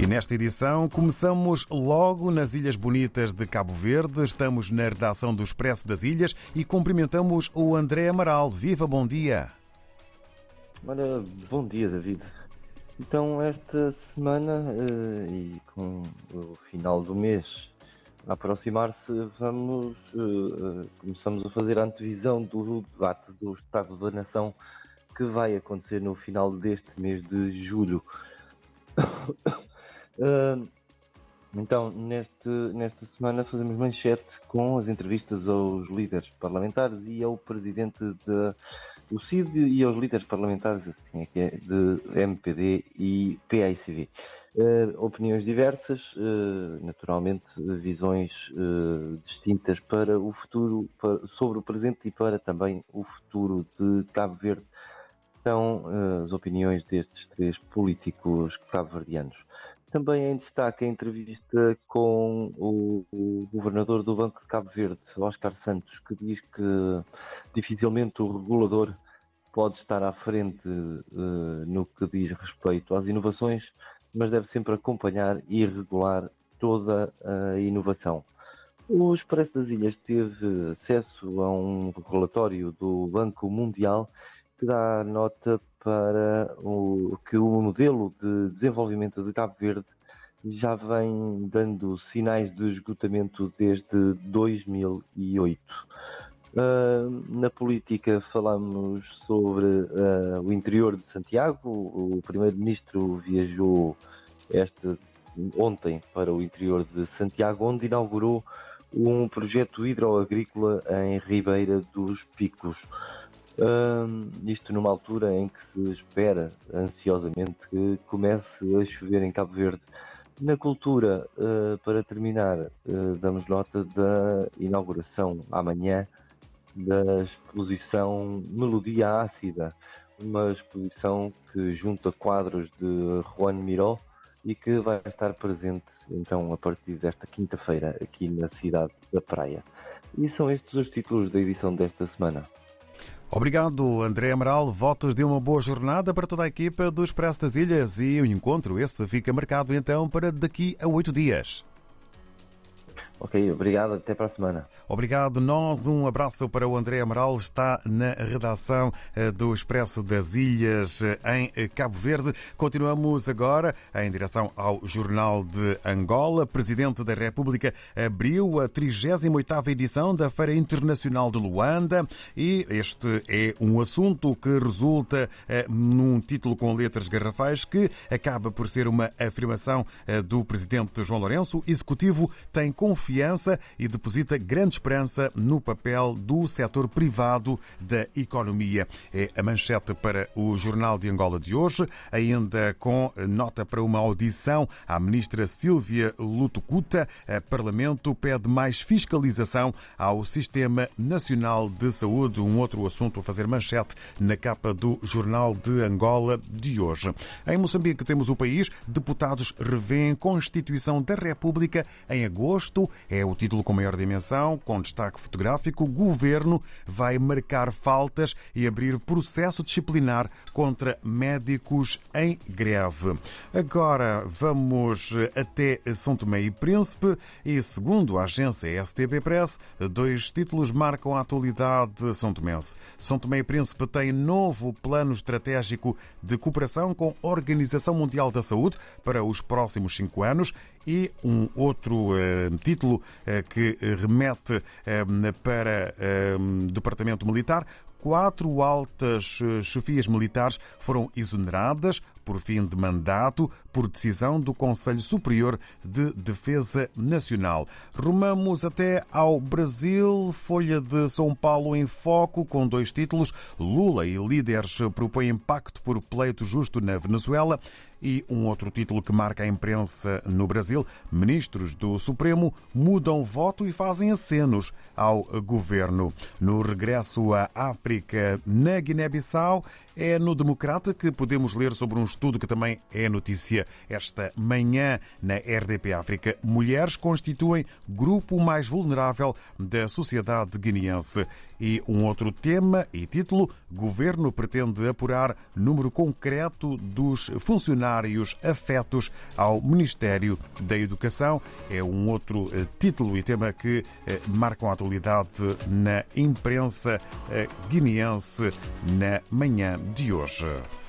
E nesta edição começamos logo nas Ilhas Bonitas de Cabo Verde. Estamos na redação do Expresso das Ilhas e cumprimentamos o André Amaral. Viva, bom dia! Ora, bom dia, David. Então, esta semana uh, e com o final do mês a aproximar-se, vamos uh, começamos a fazer a antevisão do debate do Estado da Nação que vai acontecer no final deste mês de julho. Então, neste, nesta semana fazemos manchete com as entrevistas aos líderes parlamentares e ao presidente do CID e aos líderes parlamentares assim é é, de MPD e PICV. Uh, opiniões diversas, uh, naturalmente visões uh, distintas para o futuro, para, sobre o presente e para também o futuro de Cabo Verde. São as opiniões destes três políticos cabo-verdianos. Também em destaque a entrevista com o, o, governador do Banco de Cabo Verde, Oscar Santos, que diz que dificilmente o regulador pode estar à frente uh, no que diz respeito às inovações, mas deve sempre acompanhar e regular toda a inovação. O Expresso das Ilhas teve acesso a um relatório do Banco Mundial que dá nota para o, que o modelo de desenvolvimento de Cabo Verde já vem dando sinais de esgotamento desde 2008. Uh, na política falamos sobre uh, o interior de Santiago. O primeiro-ministro viajou este, ontem para o interior de Santiago, onde inaugurou um projeto hidroagrícola em Ribeira dos Picos. Uh, isto numa altura em que se espera ansiosamente que comece a chover em Cabo Verde. Na cultura, uh, para terminar, uh, damos nota da inauguração amanhã da exposição Melodia Ácida, uma exposição que junta quadros de Juan Miró e que vai estar presente então a partir desta quinta-feira aqui na cidade da Praia. E são estes os títulos da edição desta semana. Obrigado, André Amaral. Votos de uma boa jornada para toda a equipa do Expresso das Ilhas e o encontro esse fica marcado então para daqui a oito dias. Ok, obrigado. Até para a semana. Obrigado. Nós, um abraço para o André Amaral, está na redação eh, do Expresso das Ilhas eh, em eh, Cabo Verde. Continuamos agora em direção ao Jornal de Angola. Presidente da República abriu a 38ª edição da Feira Internacional de Luanda e este é um assunto que resulta num título com letras garrafais que acaba por ser uma afirmação do Presidente João Lourenço. Executivo tem confiança confiança e deposita grande esperança no papel do setor privado da economia. É a manchete para o Jornal de Angola de hoje, ainda com nota para uma audição à ministra Silvia Lutucuta. O Parlamento pede mais fiscalização ao Sistema Nacional de Saúde, um outro assunto a fazer manchete na capa do Jornal de Angola de hoje. Em Moçambique temos o país, deputados revêem Constituição da República em agosto é o título com maior dimensão, com destaque fotográfico. Governo vai marcar faltas e abrir processo disciplinar contra médicos em greve. Agora vamos até São Tomé e Príncipe e, segundo a agência STB Press, dois títulos marcam a atualidade são tomense. São Tomé e Príncipe tem novo plano estratégico de cooperação com a Organização Mundial da Saúde para os próximos cinco anos e um outro uh, título uh, que remete uh, para o Departamento Militar. Quatro altas chefias militares foram exoneradas por fim de mandato por decisão do Conselho Superior de Defesa Nacional. Rumamos até ao Brasil, Folha de São Paulo em foco com dois títulos. Lula e líderes propõem pacto por pleito justo na Venezuela e um outro título que marca a imprensa no Brasil: ministros do Supremo mudam voto e fazem acenos ao governo. No regresso à África, na Guiné-Bissau, É no Democrata que podemos ler sobre um estudo que também é notícia esta manhã na RDP África. Mulheres constituem grupo mais vulnerável da sociedade guineense. E um outro tema e título: Governo pretende apurar número concreto dos funcionários afetos ao Ministério da Educação. É um outro eh, título e tema que eh, marcam a atualidade na imprensa eh, guineense na manhã de hoje.